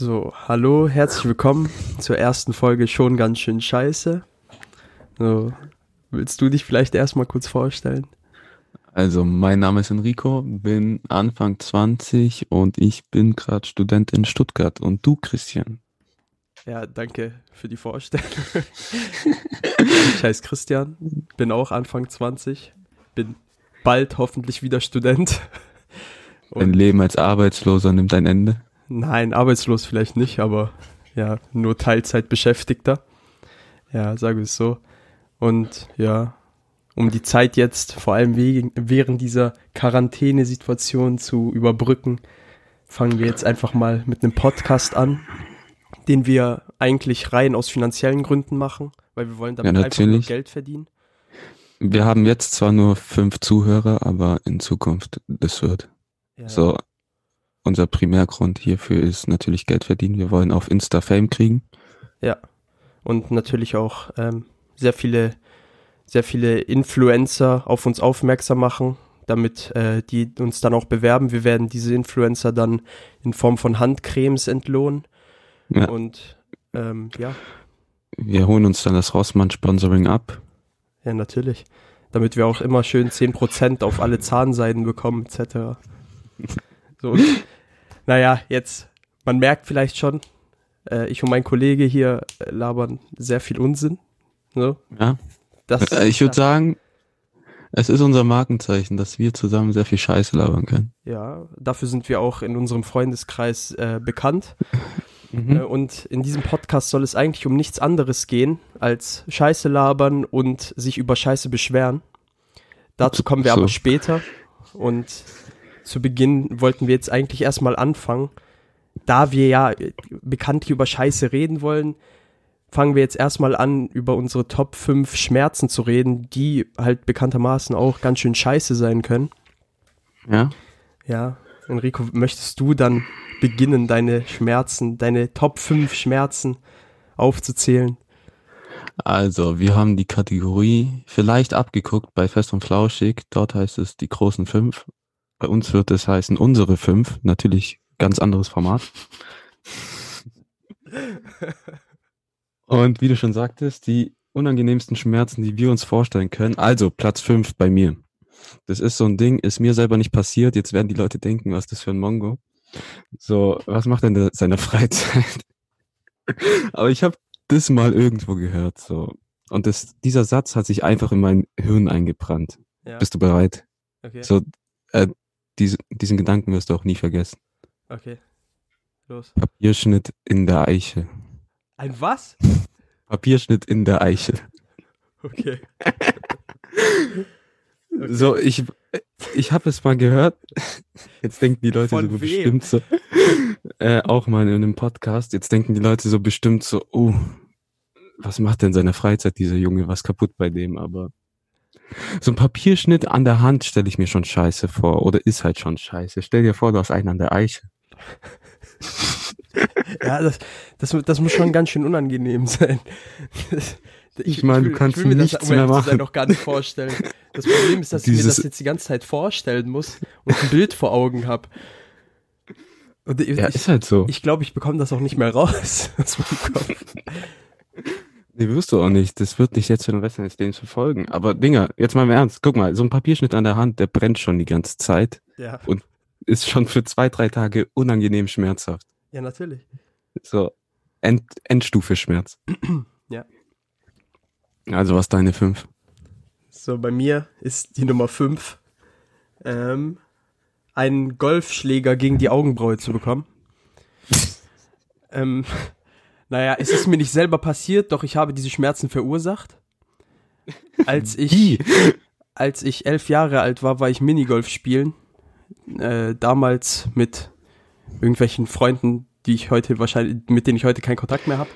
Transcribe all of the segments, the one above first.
So, hallo, herzlich willkommen zur ersten Folge schon ganz schön scheiße. So, willst du dich vielleicht erstmal kurz vorstellen? Also, mein Name ist Enrico, bin Anfang 20 und ich bin gerade Student in Stuttgart. Und du, Christian? Ja, danke für die Vorstellung. ich heiße Christian, bin auch Anfang 20, bin bald hoffentlich wieder Student. Dein Leben als Arbeitsloser nimmt ein Ende? Nein, arbeitslos vielleicht nicht, aber ja, nur Teilzeit beschäftigter. Ja, sage ich so. Und ja, um die Zeit jetzt, vor allem wegen, während dieser Quarantänesituation zu überbrücken, fangen wir jetzt einfach mal mit einem Podcast an, den wir eigentlich rein aus finanziellen Gründen machen, weil wir wollen damit Ja, einfach nur. Geld verdienen. Wir haben jetzt zwar nur fünf Zuhörer, aber in Zukunft, das wird. Ja, So, unser Primärgrund hierfür ist natürlich Geld verdienen. Wir wollen auf Insta Fame kriegen. Ja. Und natürlich auch ähm, sehr viele, sehr viele Influencer auf uns aufmerksam machen, damit äh, die uns dann auch bewerben. Wir werden diese Influencer dann in Form von Handcremes entlohnen. Ja. Und ähm, ja, Wir holen uns dann das Rossmann-Sponsoring ab. ja, natürlich. Damit wir auch immer schön 10% auf alle Zahnseiden bekommen, etc. So, und, naja, jetzt, man merkt vielleicht schon, äh, ich und mein Kollege hier äh, labern sehr viel Unsinn. So, Ja. das, Äh, Ich würde sagen, es ist unser Markenzeichen, dass wir zusammen sehr viel Scheiße labern können. Ja, dafür sind wir auch in unserem Freundeskreis äh, bekannt. Mhm. Äh, und in diesem Podcast soll es eigentlich um nichts anderes gehen, als Scheiße labern und sich über Scheiße beschweren. Dazu kommen wir So. aber später. Und zu Beginn wollten wir jetzt eigentlich erstmal anfangen. Da wir ja bekanntlich über Scheiße reden wollen, fangen wir jetzt erstmal an, über unsere Top 5 Schmerzen zu reden, die halt bekanntermaßen auch ganz schön scheiße sein können. Ja. Ja, Enrico, möchtest du dann beginnen, deine Schmerzen, deine Top 5 Schmerzen aufzuzählen? Also, wir haben die Kategorie vielleicht abgeguckt bei Fest und Flauschig. Dort heißt es die großen fünf. Bei uns wird es heißen unsere fünf. Natürlich ganz anderes Format. Und wie du schon sagtest, die unangenehmsten Schmerzen, die wir uns vorstellen können. Also, Platz fünf bei mir. Das ist so ein Ding, ist mir selber nicht passiert. Jetzt werden die Leute denken, was ist das für ein Mongo. So, was macht er in der- seiner Freizeit? Aber ich habe das mal irgendwo gehört, so. Und das, dieser Satz hat sich einfach in mein Hirn eingebrannt. Ja, Bist du bereit? okay, So, äh, diese, diesen Gedanken wirst du auch nie vergessen. okay. Los. Papierschnitt in der Eiche. Ein was? Papierschnitt in der Eiche. Okay. So, ich, ich habe es mal gehört. Jetzt denken die Leute Von so wem? bestimmt so, äh, auch mal in einem Podcast, jetzt denken die Leute so bestimmt so, oh, was macht denn in seiner Freizeit dieser Junge, was kaputt bei dem, aber so ein Papierschnitt an der Hand stelle ich mir schon scheiße vor, oder ist halt schon scheiße. Stell dir vor, du hast einen an der Eiche. Ja, das, das, das muss schon ganz schön unangenehm sein. Ich meine, du kannst ich will mir das, nichts um mehr machen. noch gar nicht vorstellen. Das Problem ist, dass ich mir Dieses- das jetzt die ganze Zeit vorstellen muss und ein Bild vor Augen habe. Ich, Ja, ich, ist halt so. ich glaube, ich bekomme das auch nicht mehr raus aus meinem Kopf. Nee, wirst du auch nicht. Das wird dich jetzt für den Rest deines Lebens verfolgen. Aber Dinger, jetzt mal im Ernst. Guck mal, so ein Papierschnitt an der Hand, der brennt schon die ganze Zeit. Ja, Ist schon für zwei, drei Tage unangenehm schmerzhaft. ja natürlich. So, End, Endstufe Schmerz. Ja. Also was deine fünf? So, bei mir ist die Nummer 5, ähm, einen Golfschläger gegen die Augenbraue zu bekommen. ähm, naja, es ist mir nicht selber passiert, doch ich habe diese Schmerzen verursacht. Als ich, als ich elf Jahre alt war, war ich Minigolf spielen. Äh, damals mit irgendwelchen Freunden, die ich heute wahrscheinlich, mit denen ich heute keinen Kontakt mehr habe.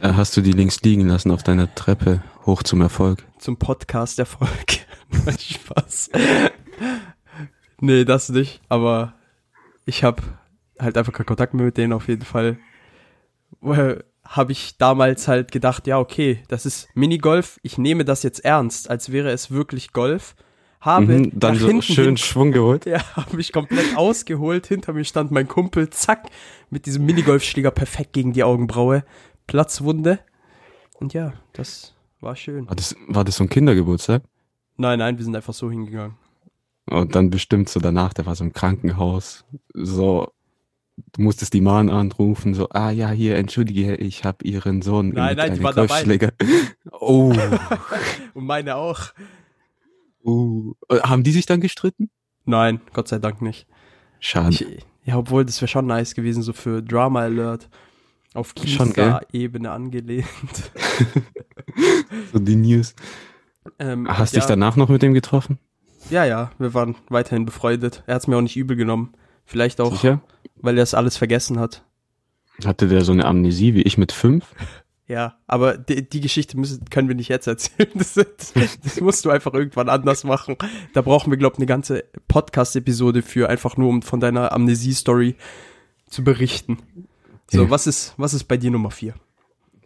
Äh, Hast du die links liegen lassen auf deiner Treppe hoch zum Erfolg? zum Podcast Erfolg. Nein, Spaß. nee, das nicht. Aber ich habe halt einfach keinen Kontakt mehr mit denen auf jeden Fall. Äh, habe ich damals halt gedacht, ja, okay, das ist Minigolf. Ich nehme das jetzt ernst, als wäre es wirklich Golf. habe Mhm, dann so schön Schwung geholt. ja, habe mich komplett ausgeholt. Hinter mir stand mein Kumpel, zack, mit diesem Minigolfschläger perfekt gegen die Augenbraue. Platzwunde. Und ja, das war schön. War das, war das so ein Kindergeburtstag? Nein, nein, wir sind einfach so hingegangen. Und dann bestimmt so danach, der war so im Krankenhaus, so, du musstest die Mann anrufen, so, ah ja, hier, entschuldige, ich habe ihren Sohn Nein, nein, die war dabei. Oh, Und meine auch. oh. Äh, Haben die sich dann gestritten? Nein, Gott sei Dank nicht. Schade. Ich, ja, obwohl, das wäre schon nice gewesen, so für Drama Alert. Auf? Kiefer-Ebene angelehnt. so die News. Ähm, Hast ja, dich danach noch mit dem getroffen? Ja, ja, wir waren weiterhin befreundet. Er hat es mir auch nicht übel genommen. Vielleicht auch, Sicher? weil er es alles vergessen hat. Hatte der so eine Amnesie wie ich mit fünf? Ja, aber die, die Geschichte müssen, können wir nicht jetzt erzählen. Das, das, das musst du einfach irgendwann anders machen. Da brauchen wir, glaube ich, eine ganze Podcast-Episode für, einfach nur um von deiner Amnesie-Story zu berichten. So, Ja. was ist, was ist bei dir Nummer vier?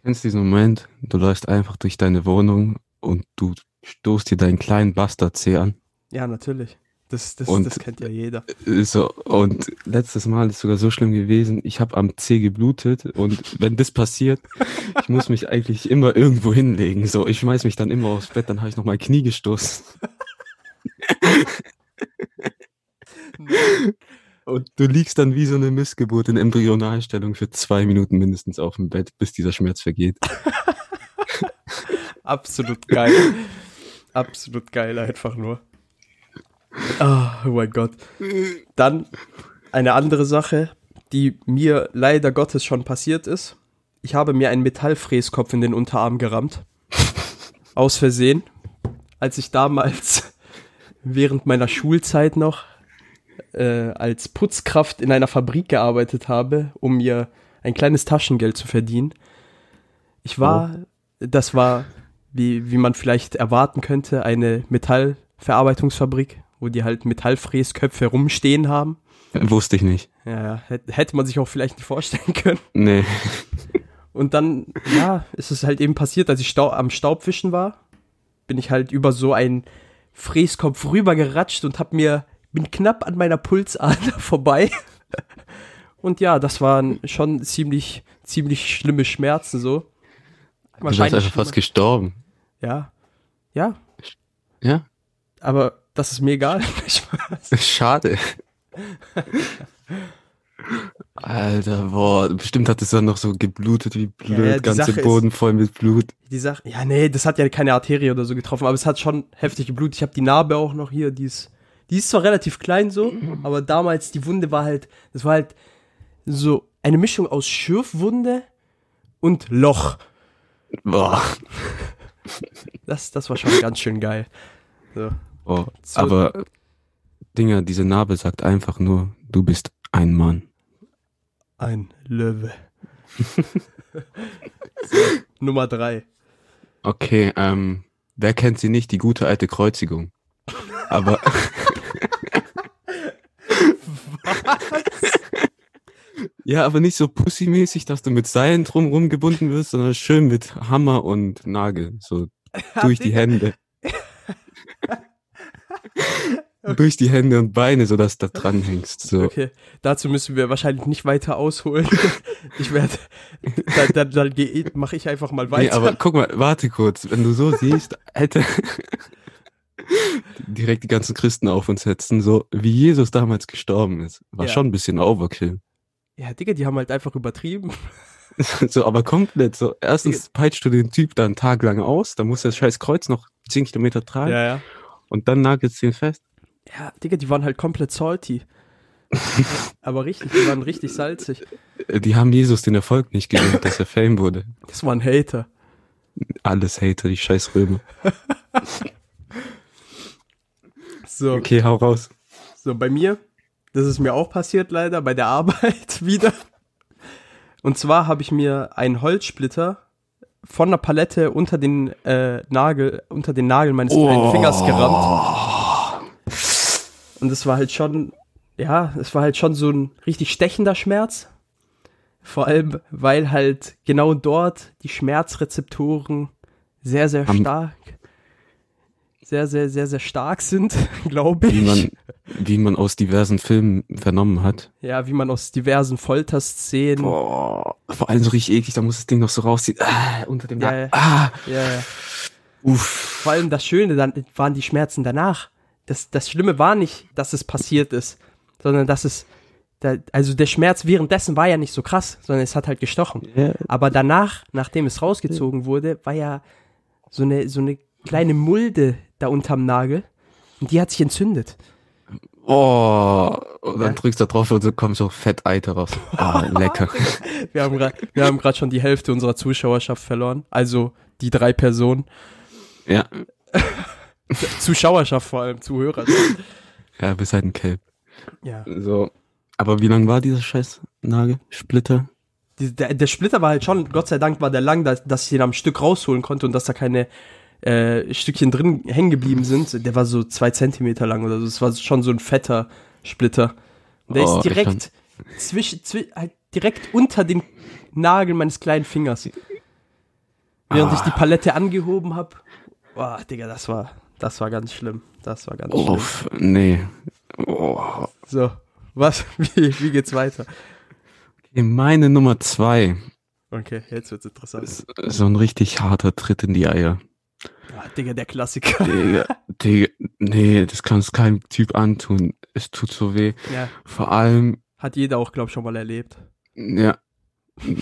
Kennst du diesen Moment? Du läufst einfach durch deine Wohnung und du stoßt dir deinen kleinen Bastard-C an. Ja, natürlich. Das, das, Und- das kennt ja jeder. So, und letztes Mal ist sogar so schlimm gewesen, ich habe am C geblutet und wenn das passiert, ich muss mich eigentlich immer irgendwo hinlegen. So, ich schmeiß mich dann immer aufs Bett, dann habe ich noch mein Knie gestoßen. Und du liegst dann wie so eine Missgeburt in Embryonalstellung für zwei Minuten mindestens auf dem Bett, bis dieser Schmerz vergeht. Absolut geil. Absolut geil, einfach nur. Ah, oh mein Gott. Dann eine andere Sache, die mir leider Gottes schon passiert ist. Ich habe mir einen Metallfräskopf in den Unterarm gerammt. Aus Versehen. Als ich damals während meiner Schulzeit noch äh, als Putzkraft in einer Fabrik gearbeitet habe, um mir ein kleines Taschengeld zu verdienen. Ich war, das war, wie, wie man vielleicht erwarten könnte, eine Metallverarbeitungsfabrik, wo die halt Metallfräsköpfe rumstehen haben. Wusste ich nicht. Ja, ja, hätte hätte man sich auch vielleicht nicht vorstellen können. Nee. Und dann, ja, ist es halt eben passiert, als ich Stau am Staubwischen war, bin ich halt über so einen Fräskopf rübergeratscht und hab mir, bin knapp an meiner Pulsader vorbei. Und ja, das waren schon ziemlich, ziemlich schlimme Schmerzen so. Du bist einfach fast gestorben. Ja. Ja, Ja? aber das ist mir egal. Schade. Alter, boah, bestimmt hat es dann noch so geblutet wie blöd, Ja, ja, ganze Sache ist- Boden voll mit Blut. Die Sache, ja, nee, das hat ja keine Arterie oder so getroffen, aber es hat schon heftig geblutet. Ich habe die Narbe auch noch hier, die ist, die ist zwar relativ klein so, aber damals die Wunde war halt, das war halt so eine Mischung aus Schürfwunde und Loch. Boah. Das, das war schon ganz schön geil. So. Boah. So- Aber, Dinger, diese Narbe sagt einfach nur, du bist ein Mann. Ein Löwe. so, Nummer drei. Okay, ähm, wer kennt sie nicht, die gute alte Kreuzigung? Aber, ja, aber nicht so pussymäßig, dass du mit Seilen drumrum gebunden wirst, sondern schön mit Hammer und Nagel, so durch die Hände. durch die Hände und Beine, so dass du da dran hängst. So. Okay, dazu müssen wir wahrscheinlich nicht weiter ausholen. Ich werde, dann, dann, dann mache ich einfach mal weiter. Nee, aber guck mal, warte kurz. Wenn du so siehst, hätte direkt die ganzen Christen auf uns setzen, so wie Jesus damals gestorben ist. War Ja. schon ein bisschen Overkill. Ja, Digga, die haben halt einfach übertrieben. so, aber komplett so. Erstens peitscht du den Typ da einen Tag lang aus, dann muss das scheiß Kreuz noch 10 Kilometer tragen ja. und dann nagelst du ihn fest. Ja, Digga, die waren halt komplett salty. Aber richtig, die waren richtig salzig. Die haben Jesus den Erfolg nicht gegönnt, dass er Fame wurde. Das waren Hater. Alles Hater, die scheiß Römer. So, Okay, hau raus. so bei mir, das ist mir auch passiert leider, bei der Arbeit wieder. Und zwar habe ich mir einen Holzsplitter von der Palette unter den äh, Nagel, unter den Nagel meines kleinen Fingers gerammt. Und es war halt schon, ja, es war halt schon so ein richtig stechender Schmerz. Vor allem, weil halt genau dort die Schmerzrezeptoren sehr, sehr Am- stark. sehr, sehr, sehr, sehr stark sind, glaube Wie ich. man, wie man aus diversen Filmen vernommen hat. ja, wie man aus diversen Folterszenen. Boah, vor allem so richtig eklig, da muss das Ding noch so rausziehen. Ah, unter dem Ja, Nacken. ja. Ah, Ja, ja. uff. Vor allem das Schöne dann waren die Schmerzen danach. Das, das Schlimme war nicht, dass es passiert ist, sondern dass es, da, also der Schmerz währenddessen war ja nicht so krass, sondern es hat halt gestochen. Ja, Aber danach, nachdem es rausgezogen wurde, war ja so eine, so eine kleine Mulde da unterm Nagel und die hat sich entzündet. Oh, und dann Ja. drückst du da drauf und so kommt so Fetteiter raus. Ah, lecker. Wir haben gerade, wir haben gerade schon die Hälfte unserer Zuschauerschaft verloren. Also die drei Personen. Ja, Zuschauerschaft vor allem, Zuhörer. ja, bis halt ein Kelp. Ja. So. Aber wie lang war dieser scheiß Nagel? Splitter? Der, der Splitter war halt schon, Gott sei Dank war der lang, dass, dass ich den am Stück rausholen konnte und dass da keine äh, Stückchen drin hängen geblieben sind. Der war so zwei Zentimeter lang oder so. Es war schon so ein fetter Splitter. Und der Oh, ist direkt zwischen, zwi halt direkt unter den Nagel meines kleinen Fingers. Während ich die Ah. Palette angehoben habe. Boah, Digga, das war, das war ganz schlimm. Das war ganz schlimm. Uff, nee. Oh. So, was? Wie, wie geht's weiter? Okay, meine Nummer zwei Okay, jetzt wird's interessant. ist so ein richtig harter Tritt in die Eier. Ah, Digga, der Klassiker. Digga, Digga, nee, das kannst keinem Typ antun. Es tut so weh. Ja, Vor allem, hat jeder auch, glaub ich, schon mal erlebt. ja,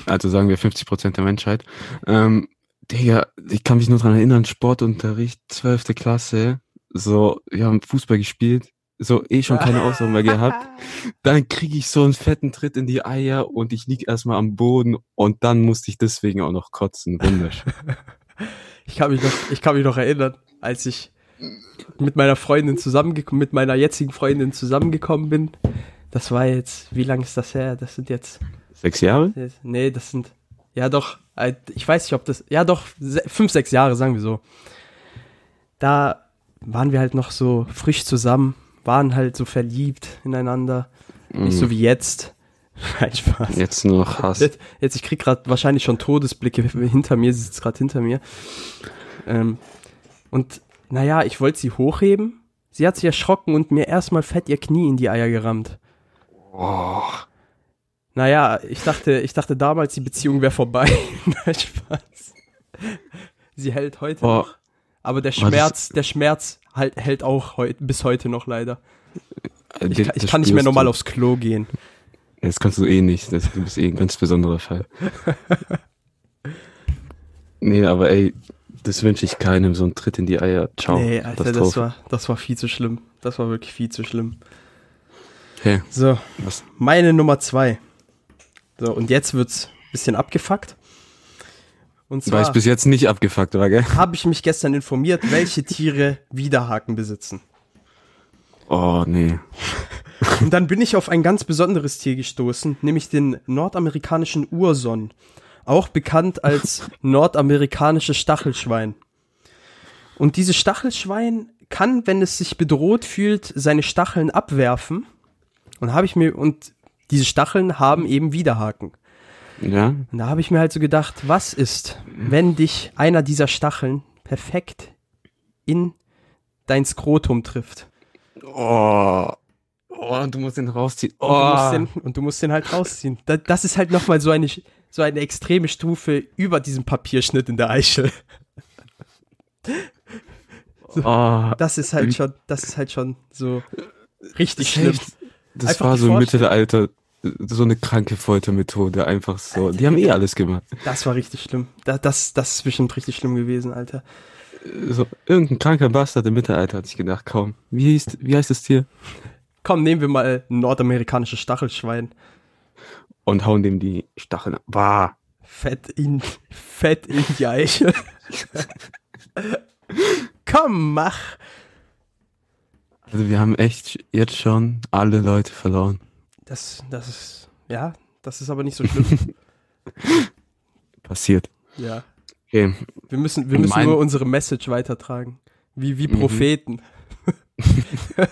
also sagen wir 50 Prozent der Menschheit. Ähm, Digga, ich kann mich nur dran erinnern, Sportunterricht, 12. Klasse, so, wir haben Fußball gespielt, so eh schon keine Ausdauer mehr gehabt. Dann kriege ich so einen fetten Tritt in die Eier und ich lieg erstmal am Boden und dann musste ich deswegen auch noch kotzen. Wunderschön. Ich kann mich noch, ich kann mich noch erinnern, als ich mit meiner Freundin zusammengekommen, mit meiner jetzigen Freundin zusammengekommen bin. Das war jetzt, wie lange ist das her? Das sind jetzt, Sechs Jahre? nee, das sind, ja doch, äh, ich weiß nicht, ob das, ja doch, fünf, sechs Jahre, sagen wir so. Da waren wir halt noch so frisch zusammen, waren halt so verliebt ineinander. Nicht so wie jetzt. Nein, Spaß. Jetzt nur noch Hass. Jetzt, jetzt ich krieg gerade wahrscheinlich schon Todesblicke hinter mir, sie sitzt gerade hinter mir. Ähm, und naja, ich wollte sie hochheben. Sie hat sich erschrocken und mir erstmal fett ihr Knie in die Eier gerammt. Oh, Naja, ich dachte, ich dachte damals, die Beziehung wäre vorbei. Nein, Spaß. Sie hält heute Oh. noch. Aber der das- Schmerz, der Schmerz halt, hält auch heut, bis heute noch leider. Ich, das kann- ich kann nicht mehr normal du. aufs Klo gehen. Das kannst du eh nicht. Das, du bist eh ein ganz besonderer Fall. nee, aber ey, das wünsche ich keinem, so ein Tritt in die Eier. Ciao. nee, Alter, das Katastrophe. war, das war viel zu schlimm. Das war wirklich viel zu schlimm. Hey, So, was? meine Nummer zwei. So, und jetzt wird's ein bisschen abgefuckt. Und War ich zwar bis jetzt nicht abgefuckt, war, gell? habe ich mich gestern informiert, welche Tiere Widerhaken besitzen. Oh, nee. Und dann bin ich auf ein ganz besonderes Tier gestoßen, nämlich den nordamerikanischen Urson, auch bekannt als nordamerikanisches Stachelschwein. Und dieses Stachelschwein kann, wenn es sich bedroht fühlt, seine Stacheln abwerfen. Und habe ich mir und diese Stacheln haben eben Widerhaken. Ja? Und da habe ich mir halt so gedacht, was ist, wenn dich einer dieser Stacheln perfekt in dein Skrotum trifft? Oh. Oh, und du musst den rausziehen. Und, du, musst Oh. den, und du musst den halt rausziehen. Da, das ist halt nochmal so eine, so eine extreme Stufe über diesem Papierschnitt in der Eichel. oh. Das ist halt schon, das ist halt schon so richtig schlimm. Das Einfach war so im. Mittelalter so eine kranke Foltermethode. Einfach so. Die haben eh alles gemacht. Das war richtig schlimm. Da, das, das ist bestimmt richtig schlimm gewesen, Alter. So, irgendein kranker Bastard im Mittelalter hat sich gedacht, kaum. Wie, hieß, wie heißt das Tier? Komm, nehmen wir mal ein nordamerikanisches Stachelschwein. Und hauen dem die Stacheln ab. Bah. Fett in, fett in die Eichel. Komm, mach. Also wir haben echt jetzt schon alle Leute verloren. Das, das ist, ja, das ist aber nicht so schlimm. Passiert. ja. Okay. Wir müssen, wir müssen Mein- nur unsere Message weitertragen. Wie, wie Mhm. Propheten.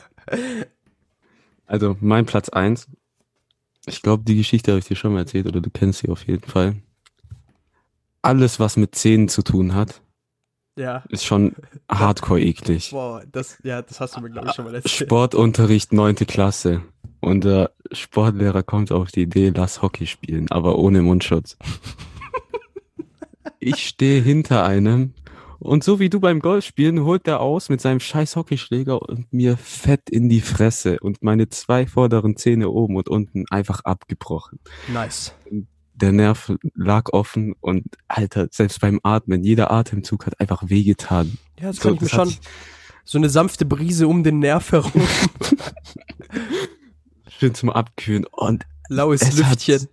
Also mein Platz eins. Ich glaube, die Geschichte habe ich dir schon mal erzählt oder du kennst sie auf jeden Fall. Alles, was mit Zähnen zu tun hat, Ja. ist schon hardcore eklig. Boah, das, ja, das hast du mir, glaube ich, schon mal erzählt. Sportunterricht neunte Klasse. Und der Sportlehrer kommt auf die Idee, lass Hockey spielen, aber ohne Mundschutz. Ich stehe hinter einem und so wie du beim Golfspielen holt er aus mit seinem scheiß Hockeyschläger und mir fett in die Fresse und meine zwei vorderen Zähne oben und unten einfach abgebrochen. Nice. Der Nerv lag offen und Alter, selbst beim Atmen, jeder Atemzug hat einfach wehgetan. Ja, das So, kann ich mir schon. So eine sanfte Brise um den Nerv herum. Schön zum Abkühlen und Laues Es Lüftchen. hat,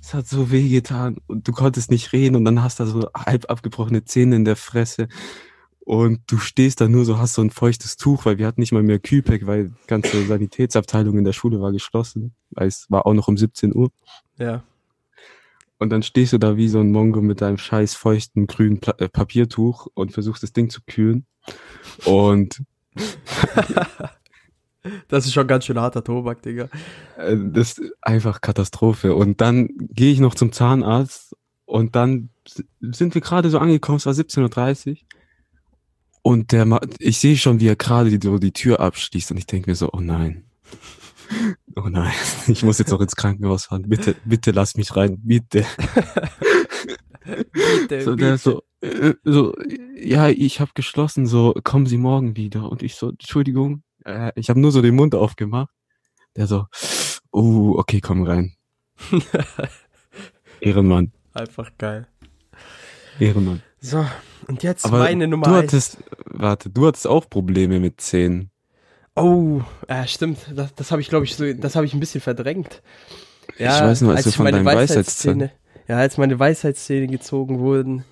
es hat so weh getan und du konntest nicht reden und dann hast du so halb abgebrochene Zähne in der Fresse und du stehst da nur so, hast so ein feuchtes Tuch, weil wir hatten nicht mal mehr Kühlpack, weil die ganze Sanitätsabteilung in der Schule war geschlossen, weil es war auch noch um 17 Uhr Ja. Und dann stehst du da wie so ein Mongo mit deinem scheiß feuchten grünen Pla äh, Papiertuch und versuchst das Ding zu kühlen und Das ist schon ganz schön harter Tobak, Digga. Äh, Das ist einfach Katastrophe. Und dann gehe ich noch zum Zahnarzt und dann sind wir gerade so angekommen, es war 17.30 Uhr. Und der, Ma- ich sehe schon, wie er gerade die, so die Tür abschließt und ich denke mir so, oh nein. Oh nein, ich muss jetzt auch ins Krankenhaus fahren. Bitte, bitte lass mich rein, bitte. Bitte, So, bitte. so, äh, so, ja, ich habe geschlossen, so, kommen Sie morgen wieder. Und ich so, Entschuldigung, äh, ich habe nur so den Mund aufgemacht. Der so, oh, okay, komm rein. Ehrenmann, Einfach geil. Ehrenmann. So, und jetzt Aber meine Nummer du eins. hattest, warte, du hattest auch Probleme mit Zähnen. Oh, äh, stimmt. Das, das habe ich, glaube ich, so, das habe ich ein bisschen verdrängt. Ich weiß nur, als wir von deinen Weisheitszähne, ja, als meine Weisheitszähne gezogen wurden,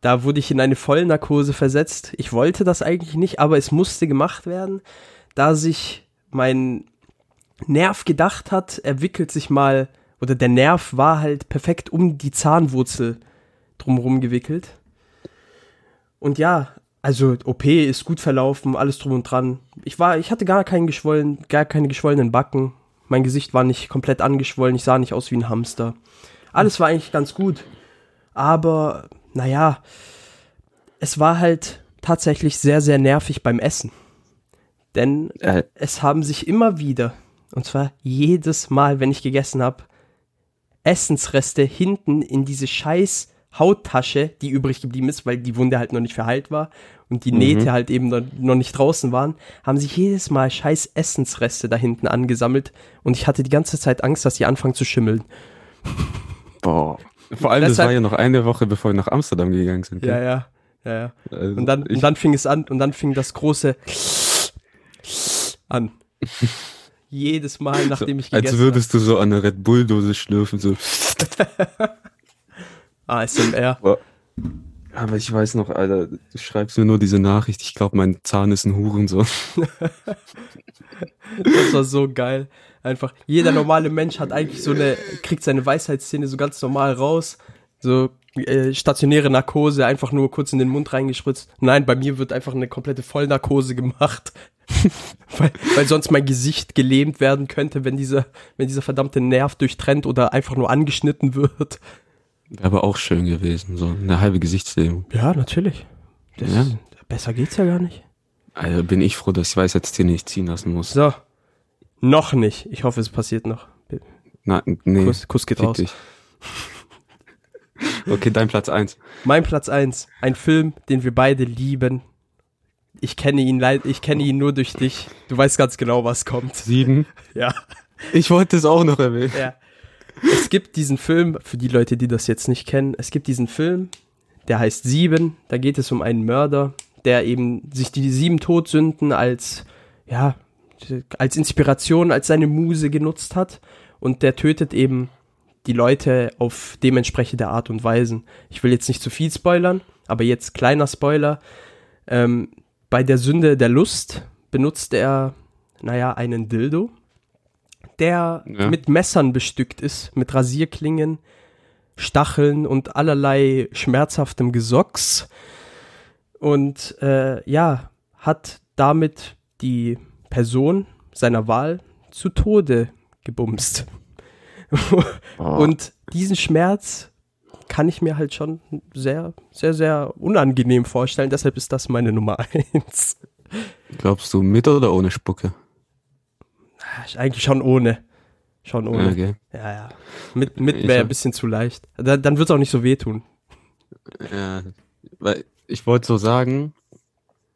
da wurde ich in eine Vollnarkose versetzt. Ich wollte das eigentlich nicht, aber es musste gemacht werden, da sich mein Nerv gedacht hat, er wickelt sich mal, oder der Nerv war halt perfekt um die Zahnwurzel drumherum gewickelt. Und ja, also OP ist gut verlaufen, alles drum und dran. Ich war, ich hatte gar keinen geschwollen, gar keine geschwollenen Backen. Mein Gesicht war nicht komplett angeschwollen, ich sah nicht aus wie ein Hamster. Alles war eigentlich ganz gut. Aber, naja, es war halt tatsächlich sehr, sehr nervig beim Essen. Denn Äh, es haben sich immer wieder, und zwar jedes Mal, wenn ich gegessen habe, Essensreste hinten in diese scheiß Hauttasche, die übrig geblieben ist, weil die Wunde halt noch nicht verheilt war und die Mhm. Nähte halt eben noch, noch nicht draußen waren, haben sich jedes Mal scheiß Essensreste da hinten angesammelt und ich hatte die ganze Zeit Angst, dass die anfangen zu schimmeln. boah. Vor allem, das Deshalb- war ja noch eine Woche, bevor wir nach Amsterdam gegangen sind. Ja, ja, ja, ja. Also Und dann, ich, und dann fing es an und dann fing das große an. Jedes Mal, nachdem ich als gegessen würdest du so an eine Red Bull-Dose schlürfen, so. ASMR. Aber ich weiß noch, Alter, du schreibst mir nur diese Nachricht, ich glaube, mein Zahn ist ein Hurensohn. Das war so geil. Einfach, jeder normale Mensch hat eigentlich so eine, kriegt seine Weisheitsszene so ganz normal raus. So äh, stationäre Narkose, einfach nur kurz in den Mund reingespritzt. Nein, bei mir wird einfach eine komplette Vollnarkose gemacht. weil, weil sonst mein Gesicht gelähmt werden könnte, wenn dieser, wenn dieser verdammte Nerv durchtrennt oder einfach nur angeschnitten wird. Wäre aber auch schön gewesen, so eine halbe Gesichtslähmung. Ja, natürlich. Das, Ja. Besser geht's ja gar nicht. Also bin ich froh, dass ich weiß, jetzt hier nicht ziehen lassen muss. So. Noch nicht. Ich hoffe, es passiert noch. Na, nee. Kuss, Kuss geht fick raus. dich. Okay, dein Platz eins. Mein Platz eins, ein Film, den wir beide lieben. Ich kenne ihn leid, ich kenne ihn nur durch dich. Du weißt ganz genau, was kommt. Sieben. Ja, Ich wollte es auch noch erwähnen. ja. Es gibt diesen Film, für die Leute, die das jetzt nicht kennen, es gibt diesen Film, der heißt Sieben. Da geht es um einen Mörder, der eben sich die sieben Todsünden als, ja, als Inspiration, als seine Muse genutzt hat. Und der tötet eben die Leute auf dementsprechende Art und Weisen. Ich will jetzt nicht zu viel spoilern, aber jetzt kleiner Spoiler. Ähm, bei der Sünde der Lust benutzt er, naja, einen Dildo, der Ja. mit Messern bestückt ist, mit Rasierklingen, Stacheln und allerlei schmerzhaftem Gesocks. Und äh, ja, hat damit die Person seiner Wahl zu Tode gebumst. Oh. Und diesen Schmerz kann ich mir halt schon sehr, sehr, sehr unangenehm vorstellen. Deshalb ist das meine Nummer eins. Glaubst du mit oder ohne Spucke? Eigentlich schon ohne. Schon ohne. Okay. Ja, ja. Mit, mit wäre ein bisschen zu leicht. Da, dann wird es auch nicht so wehtun. Ja, weil ich wollte so sagen,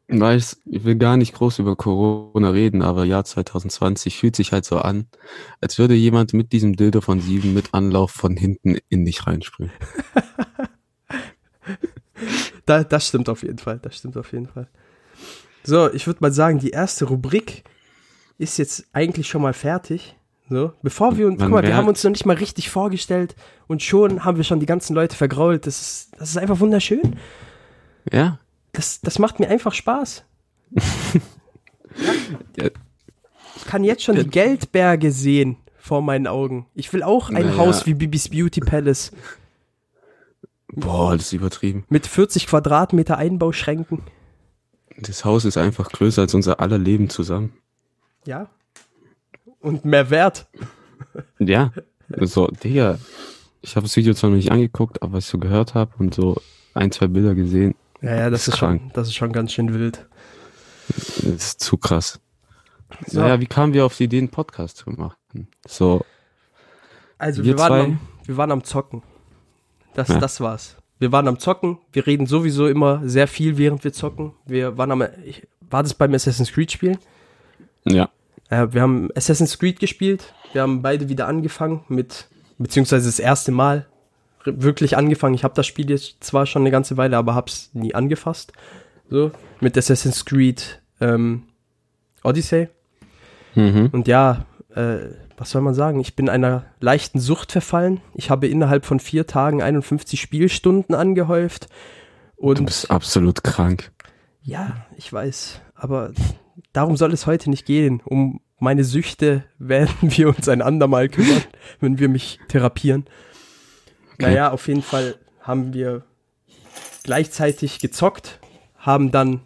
weiß, ich will gar nicht groß über Corona reden, aber Jahr 2020 fühlt sich halt so an, als würde jemand mit diesem Dildo von sieben mit Anlauf von hinten in dich reinspringen. Da, das stimmt auf jeden Fall. Das stimmt auf jeden Fall. So, ich würde mal sagen, die erste Rubrik ist jetzt eigentlich schon mal fertig. So, bevor wir uns, guck mal, wir haben uns noch nicht mal richtig vorgestellt und schon haben wir schon die ganzen Leute vergrault. Das ist, das ist einfach wunderschön. Ja? Das, das macht mir einfach Spaß. Ja. Ich kann jetzt schon die Geldberge sehen vor meinen Augen. Ich will auch ein Naja. Haus wie Bibis Beauty Palace Boah, das ist übertrieben. mit 40 Quadratmeter Einbauschränken. Das Haus ist einfach größer als unser aller Leben zusammen. Ja. Und mehr Wert. Ja, so, Digga, ich habe das Video zwar noch nicht angeguckt, aber was ich so gehört habe und so ein, zwei Bilder gesehen, Ja, ja, das Ist ist, schon, das ist schon ganz schön wild. das ist zu krass. So. Naja, wie kamen wir auf die Idee, einen Podcast zu machen? So, Also wir wir, waren am, wir waren am Zocken. Das, Ja. das war's. Wir waren am Zocken. Wir reden sowieso immer sehr viel, während wir zocken. Wir waren am, ich, war das beim Assassin's Creed Spielen? ja, Äh, wir haben Assassin's Creed gespielt. Wir haben beide wieder angefangen mit, beziehungsweise das erste Mal wirklich angefangen. Ich habe das Spiel jetzt zwar schon eine ganze Weile, aber hab's nie angefasst. So, mit Assassin's Creed ähm, Odyssey. mhm. Und ja, äh, was soll man sagen? Ich bin einer leichten Sucht verfallen. Ich habe innerhalb von vier Tagen 51 Spielstunden angehäuft. du Und bist absolut krank. ja, ich weiß, aber darum soll es heute nicht gehen. Um meine Süchte werden wir uns ein andermal kümmern, wenn wir mich therapieren. Okay. Naja, auf jeden Fall haben wir gleichzeitig gezockt, haben dann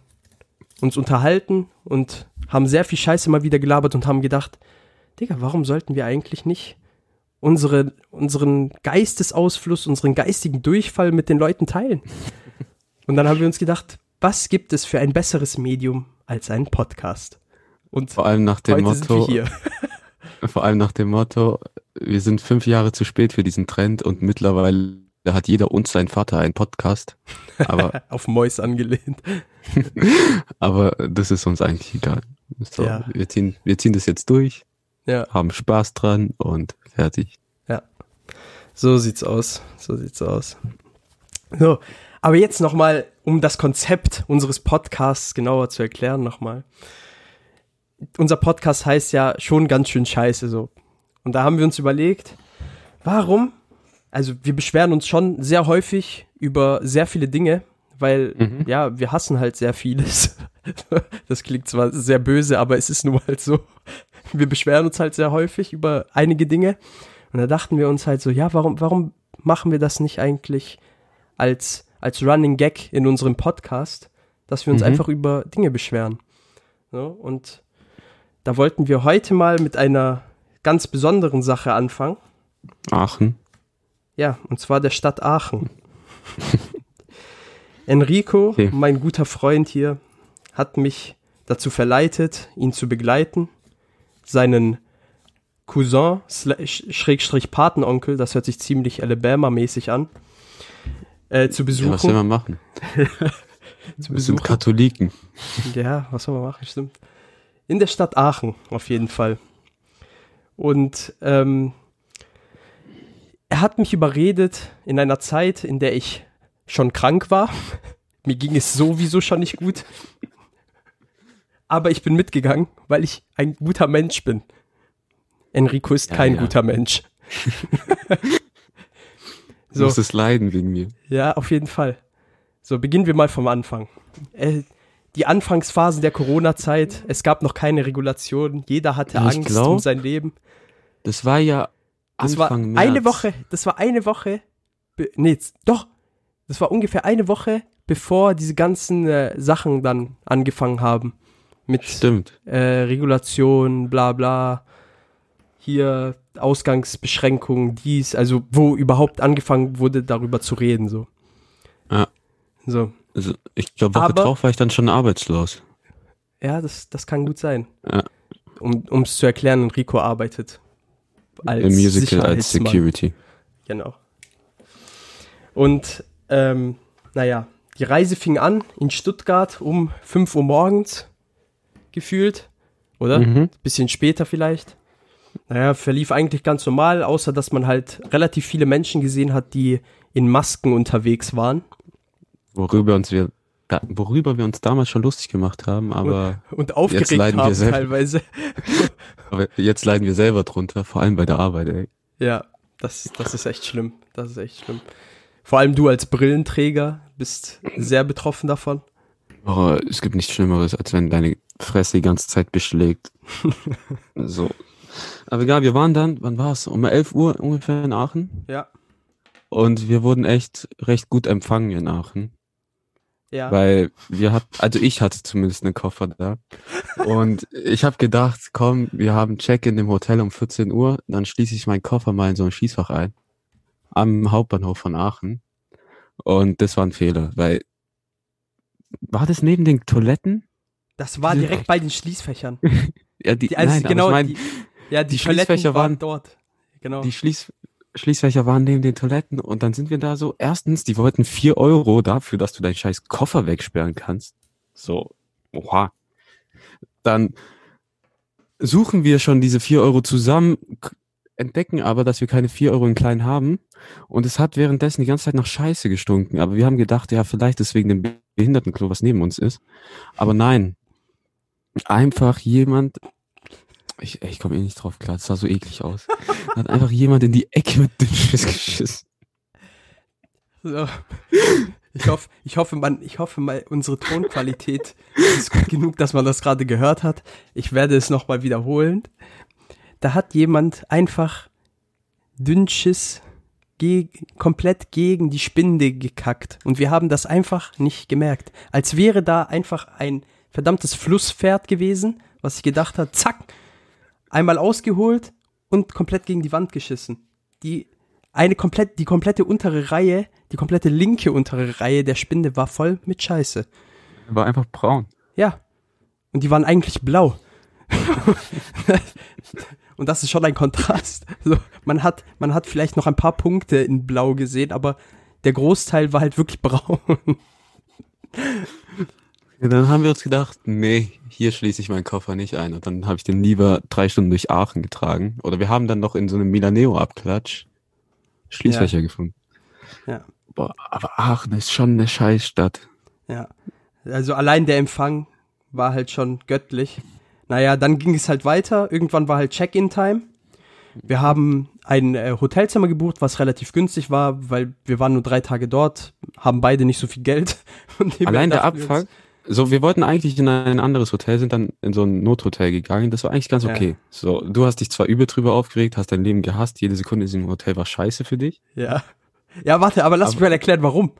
uns unterhalten und haben sehr viel Scheiße mal wieder gelabert und haben gedacht, Digga, warum sollten wir eigentlich nicht unsere, unseren Geistesausfluss, unseren geistigen Durchfall mit den Leuten teilen? Und dann haben wir uns gedacht, was gibt es für ein besseres Medium als einen Podcast? Und Vor allem nach dem Motto, vor allem nach dem Motto, wir sind fünf Jahre zu spät für diesen Trend und mittlerweile hat jeder und sein Vater einen Podcast. Aber, Auf Mois angelehnt. aber das ist uns eigentlich egal. So, Ja. wir, ziehen, wir ziehen das jetzt durch, Ja, haben Spaß dran und fertig. so sieht's aus. So sieht's aus. So, aber jetzt nochmal, um das Konzept unseres Podcasts genauer zu erklären, nochmal. Unser Podcast heißt ja schon ganz schön scheiße so. Und da haben wir uns überlegt, warum? Also wir beschweren uns schon sehr häufig über sehr viele Dinge, weil Mhm. ja, wir hassen halt sehr vieles. Das klingt zwar sehr böse, aber es ist nun mal so. Wir beschweren uns halt sehr häufig über einige Dinge. Und da dachten wir uns halt so, ja, warum, warum machen wir das nicht eigentlich als, als Running Gag in unserem Podcast, dass wir uns Mhm. einfach über Dinge beschweren. So, und da wollten wir heute mal mit einer ganz besonderen Sache anfangen. Aachen. Ja, und zwar der Stadt Aachen. Enrico, Okay. mein guter Freund hier, hat mich dazu verleitet, ihn zu begleiten, seinen Cousin, Schrägstrich Patenonkel, das hört sich ziemlich Alabama-mäßig an, äh, zu Ja, was soll besuchen. man machen? zu Wir sind besuchen. Katholiken. Ja, was soll man machen, stimmt. In der Stadt Aachen, auf jeden Fall. Und ähm, er hat mich überredet in einer Zeit, in der ich schon krank war. Mir ging es sowieso schon nicht gut. Aber ich bin mitgegangen, weil ich ein guter Mensch bin. Enrico ist Ja, kein ja. guter Mensch. Du so. musstest leiden wegen mir. Ja, auf jeden Fall. So, beginnen wir mal vom Anfang. Äh, die Anfangsphasen der Corona-Zeit, es gab noch keine Regulation, jeder hatte Ja, Angst glaub, um sein Leben. Das war ja Das Anfang war März. eine Woche, das war eine Woche, nee, doch, das war ungefähr eine Woche, bevor diese ganzen äh, Sachen dann angefangen haben. Mit Stimmt. äh, Regulation, bla bla. Hier Ausgangsbeschränkungen, dies, also wo überhaupt angefangen wurde, darüber zu reden, so. Ja. So. Also ich glaube, Woche Aber- drauf war ich dann schon arbeitslos. Ja, das, das kann gut sein. Ja. Um es zu erklären, Enrico arbeitet als Im Musical als. Security. Genau. Und ähm, naja, die Reise fing an in Stuttgart um 5 Uhr morgens gefühlt, oder? Mhm. Bisschen später vielleicht. Naja, verlief eigentlich ganz normal, außer dass man halt relativ viele Menschen gesehen hat, die in Masken unterwegs waren. Worüber uns wir worüber wir uns damals schon lustig gemacht haben, aber, Und aufgeregt leiden wir haben selber. teilweise. aber jetzt leiden wir selber drunter, vor allem bei der Arbeit, ey. Ja, das, das ist echt schlimm. Das ist echt schlimm. Vor allem du als Brillenträger bist sehr betroffen davon. Oh, es gibt nichts Schlimmeres, als wenn deine Fresse die ganze Zeit beschlägt. so. Aber egal, wir waren dann, wann war es? Um 11 Uhr ungefähr in Aachen. Ja, Und wir wurden echt recht gut empfangen in Aachen. ja. Weil wir hatten, also ich hatte zumindest einen Koffer da. Und ich habe gedacht, komm, wir haben Check-in im Hotel um 14 Uhr, dann schließe ich meinen Koffer mal in so ein Schießfach ein. Am Hauptbahnhof von Aachen. Und das war ein Fehler, weil war das neben den Toiletten? Das war direkt bei den Schließfächern. Ja, die, Die, also nein, genau, ich mein, die, ja, die, die Schließfächer waren waren- dort. Genau. die Schließ, Schließfächer waren neben den Toiletten und dann sind wir da so, erstens, die wollten vier Euro dafür, dass du deinen scheiß Koffer wegsperren kannst. So, oha. Dann suchen wir schon diese vier Euro zusammen, entdecken aber, dass wir keine vier Euro in klein haben und es hat währenddessen die ganze Zeit nach Scheiße gestunken, aber wir haben gedacht, ja, vielleicht ist wegen dem Behindertenklo, was neben uns ist. Aber nein, einfach jemand, ich, ich komme eh nicht drauf klar, das sah so eklig aus. Hat einfach jemand in die Ecke mit dem Schiss geschissen. So. Ich hoffe, ich hoffe, man, ich hoffe mal, unsere Tonqualität ist gut genug, dass man das gerade gehört hat. Ich werde es nochmal wiederholen. Da hat jemand einfach Dünnschiss ge komplett gegen die Spinde gekackt. Und wir haben das einfach nicht gemerkt. Als wäre da einfach ein verdammtes Flusspferd gewesen, was sich gedacht hat, zack, einmal ausgeholt und komplett gegen die Wand geschissen. Die eine komplett, die komplette untere Reihe, die komplette linke untere Reihe der Spinde war voll mit Scheiße. War einfach braun. Ja. Und die waren eigentlich blau. Und das ist schon ein Kontrast. So, man hat, man hat vielleicht noch ein paar Punkte in blau gesehen, aber der Großteil war halt wirklich braun. Ja, dann haben wir uns gedacht, nee, hier schließe ich meinen Koffer nicht ein. Und dann habe ich den lieber drei Stunden durch Aachen getragen. Oder wir haben dann noch in so einem Milaneo-Abklatsch Schließfächer gefunden. Ja. Boah, aber Aachen ist schon eine Scheißstadt. Ja. Also allein der Empfang war halt schon göttlich. Naja, dann ging es halt weiter. Irgendwann war halt Check-in-Time. Wir haben ein äh, Hotelzimmer gebucht, was relativ günstig war, weil wir waren nur drei Tage dort, haben beide nicht so viel Geld. Allein der uns- So, wir wollten eigentlich in ein anderes Hotel, sind dann in so ein Nothotel gegangen. Das war eigentlich ganz Ja. okay. So, du hast dich zwar übel drüber aufgeregt, hast dein Leben gehasst, jede Sekunde in diesem Hotel war scheiße für dich. Ja. Ja, warte, aber lass Aber- mich mal erklären, warum.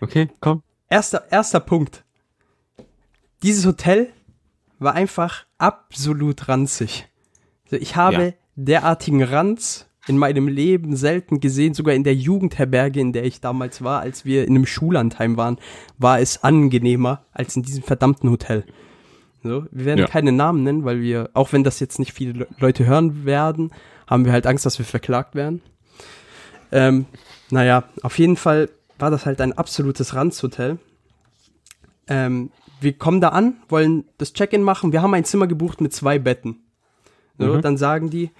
Okay, komm. Erster, erster Punkt. Dieses Hotel war einfach absolut ranzig. Also ich habe Ja. derartigen Ranz in meinem Leben selten gesehen, sogar in der Jugendherberge, in der ich damals war, als wir in einem Schullandheim waren, war es angenehmer als in diesem verdammten Hotel. So, wir werden Ja. keine Namen nennen, weil wir, auch wenn das jetzt nicht viele Le Leute hören werden, haben wir halt Angst, dass wir verklagt werden. Ähm, naja, auf jeden Fall war das halt ein absolutes Ranzhotel. Ähm, wir kommen da an, wollen das Check-in machen. Wir haben ein Zimmer gebucht mit zwei Betten. So, Mhm. Dann sagen die,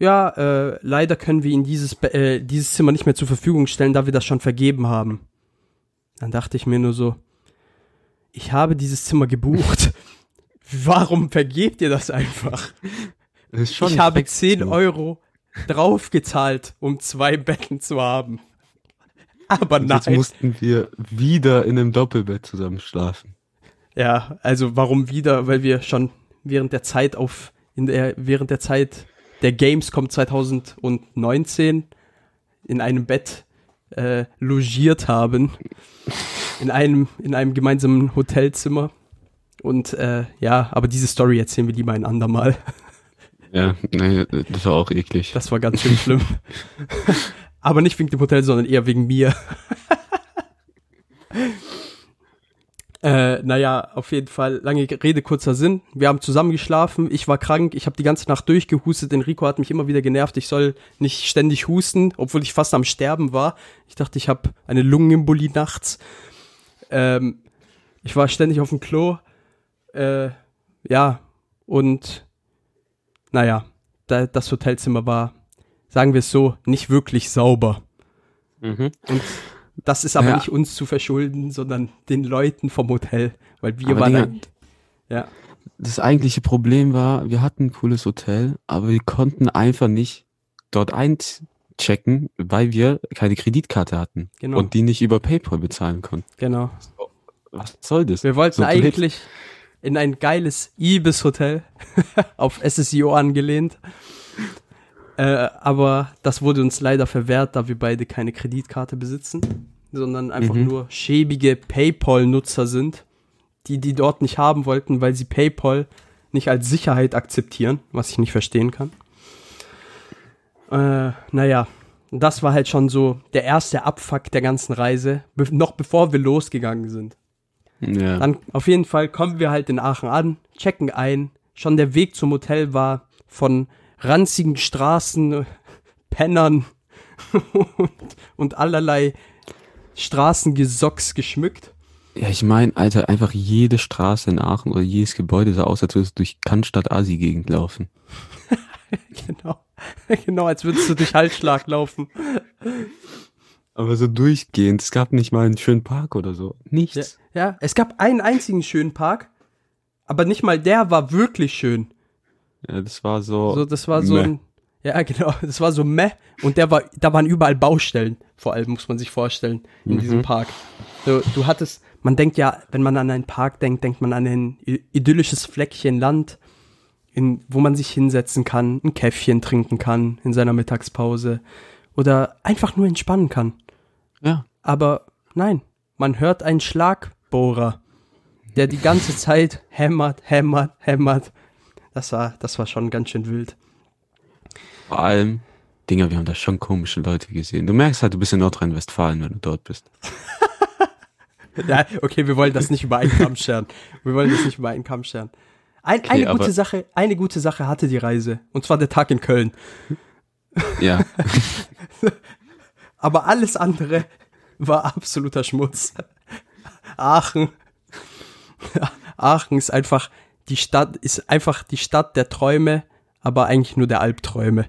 ja, äh, leider können wir Ihnen dieses, äh, dieses Zimmer nicht mehr zur Verfügung stellen, da wir das schon vergeben haben. Dann dachte ich mir nur so, ich habe dieses Zimmer gebucht. Warum vergebt ihr das einfach? Das ich habe Flex, 10 du. Euro draufgezahlt, um zwei Betten zu haben. Aber nein. Jetzt mussten wir wieder in einem Doppelbett zusammen schlafen. Ja, also warum wieder? Weil wir schon während der Zeit auf, in der, während der Zeit der Gamescom 2019 in einem Bett äh, logiert haben. In einem, in einem gemeinsamen Hotelzimmer. Und äh, ja, aber diese Story erzählen wir lieber ein andermal. Ja, nee, das war auch eklig. Das war ganz schön schlimm. Aber nicht wegen dem Hotel, sondern eher wegen mir. äh, naja, auf jeden Fall, lange Rede, kurzer Sinn. Wir haben zusammen geschlafen, ich war krank, ich habe die ganze Nacht durchgehustet, Enrico hat mich immer wieder genervt, ich soll nicht ständig husten, obwohl ich fast am Sterben war. Ich dachte, ich habe eine Lungenembolie nachts. Ähm, ich war ständig auf dem Klo. Äh, ja, und naja, da, das Hotelzimmer war, sagen wir es so, nicht wirklich sauber. Mhm. Und das ist aber Ja. nicht uns zu verschulden, sondern den Leuten vom Hotel, weil wir Aber waren Digga, ein, ja, Das eigentliche Problem war, wir hatten ein cooles Hotel, aber wir konnten einfach nicht dort einchecken, weil wir keine Kreditkarte hatten Genau. und die nicht über PayPal bezahlen konnten. genau. Was soll das? Wir wollten So eigentlich in ein geiles Ibis-Hotel auf SSIO angelehnt. Äh, aber das wurde uns leider verwehrt, da wir beide keine Kreditkarte besitzen, sondern einfach Mhm. nur schäbige PayPal-Nutzer sind, die die dort nicht haben wollten, weil sie PayPal nicht als Sicherheit akzeptieren, was ich nicht verstehen kann. Äh, naja, das war halt schon so der erste Abfuck der ganzen Reise, be noch bevor wir losgegangen sind. Ja. Dann auf jeden Fall kommen wir halt in Aachen an, checken ein. Schon der Weg zum Hotel war von ranzigen Straßen, Pennern und, und allerlei Straßengesocks geschmückt. ja, ich meine, Alter, einfach jede Straße in Aachen oder jedes Gebäude sah aus, als würdest du durch Cannstatt-Asi-Gegend laufen. Genau. genau, als würdest du durch Halsschlag laufen. Aber so durchgehend, es gab nicht mal einen schönen Park oder so. Ja, Nichts. ja, es gab einen einzigen schönen Park, aber nicht mal der war wirklich schön. Ja, das war so. So, das war so ein, ja genau, das war so meh und der war, da waren überall Baustellen, vor allem muss man sich vorstellen, in Mhm. diesem Park. So, du hattest, man denkt ja, wenn man an einen Park denkt, denkt man an ein idyllisches Fleckchen Land, in, wo man sich hinsetzen kann, ein Käffchen trinken kann in seiner Mittagspause oder einfach nur entspannen kann. Ja. Aber nein, man hört einen Schlagbohrer, der die ganze Zeit hämmert, hämmert, hämmert. Das war, das war schon ganz schön wild. Vor allem, Dinger, wir haben da schon komische Leute gesehen. Du merkst halt, du bist in Nordrhein-Westfalen, wenn du dort bist. Ja, okay, wir wollen das nicht über einen Kamm scheren. Wir wollen das nicht über einen Kamm scheren. Ein, Okay, eine gute Sache, eine gute Sache hatte die Reise. Und zwar der Tag in Köln. Ja. Aber alles andere war absoluter Schmutz. Aachen. Aachen ist einfach die Stadt, ist einfach die Stadt der Träume, aber eigentlich nur der Albträume.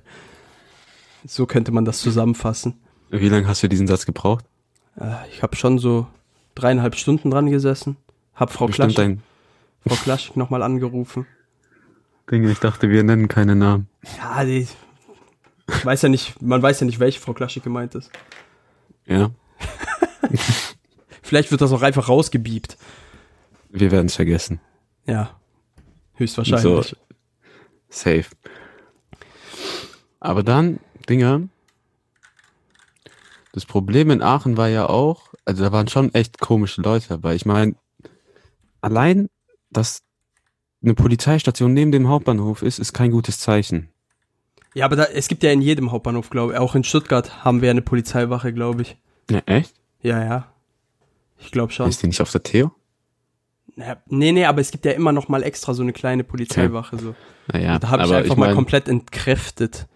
So könnte man das zusammenfassen. Wie lange hast du diesen Satz gebraucht? Äh, Ich habe schon so dreieinhalb Stunden dran gesessen, hab Frau Bestimmt Klasch, dein Frau Klasch nochmal angerufen. Ding. Ich dachte, wir nennen keine Namen. Ja, die, ich weiß ja nicht, man weiß ja nicht, welche Frau Klaschik gemeint ist. Ja. Vielleicht wird das auch einfach rausgebiebt. Wir werden es vergessen. Ja, höchstwahrscheinlich. So. Safe. Aber dann, Dinger, das Problem in Aachen war ja auch, also da waren schon echt komische Leute dabei. Ich meine, allein, dass eine Polizeistation neben dem Hauptbahnhof ist, ist kein gutes Zeichen. Ja, aber da, es gibt ja in jedem Hauptbahnhof, glaube ich, auch in Stuttgart haben wir eine Polizeiwache, glaube ich. Ja, echt? Ja, ja. Ich glaube schon. Ist die nicht auf der Theo? Nee, nee, aber es gibt ja immer noch mal extra so eine kleine Polizeiwache. So. Naja, Da habe ich einfach ich mal mein, komplett entkräftet.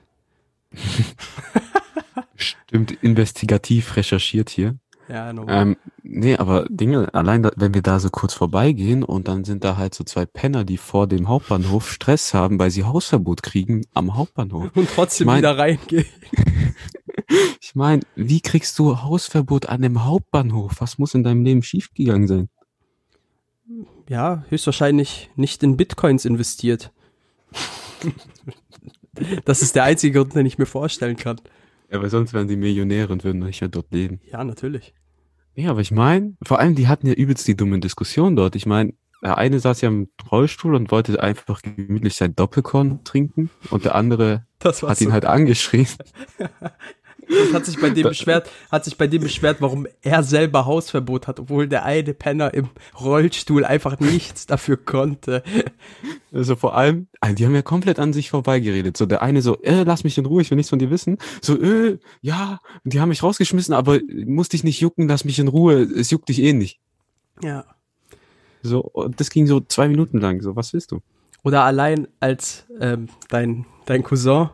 stimmt investigativ recherchiert hier. Ja, no. Ähm, nee, aber Dinge, allein da, wenn wir da so kurz vorbeigehen und dann sind da halt so zwei Penner, die vor dem Hauptbahnhof Stress haben, weil sie Hausverbot kriegen am Hauptbahnhof. Und trotzdem ich mein- wieder reingehen. Ich meine, wie kriegst du Hausverbot an dem Hauptbahnhof? Was muss in deinem Leben schiefgegangen sein? Ja, höchstwahrscheinlich nicht in Bitcoins investiert. das ist der einzige Grund, den ich mir vorstellen kann. Ja, weil sonst wären sie Millionäre und würden nicht mehr dort leben. Ja, natürlich. Ja, aber ich meine, vor allem, die hatten ja übelst die dumme Diskussion dort. Ich meine, der eine saß ja im Rollstuhl und wollte einfach gemütlich sein Doppelkorn trinken und der andere hat so. ihn halt angeschrien. und hat sich bei dem beschwert, hat sich bei dem beschwert, warum er selber Hausverbot hat, obwohl der eine Penner im Rollstuhl einfach nichts dafür konnte. Also vor allem, also die haben ja komplett an sich vorbeigeredet. So der eine so, äh, lass mich in Ruhe, ich will nichts von dir wissen. So, äh, ja, die haben mich rausgeschmissen, aber muss dich nicht jucken, lass mich in Ruhe, es juckt dich eh nicht. Ja. So, und das ging so zwei Minuten lang. So, was willst du? Oder allein als ähm, dein, dein Cousin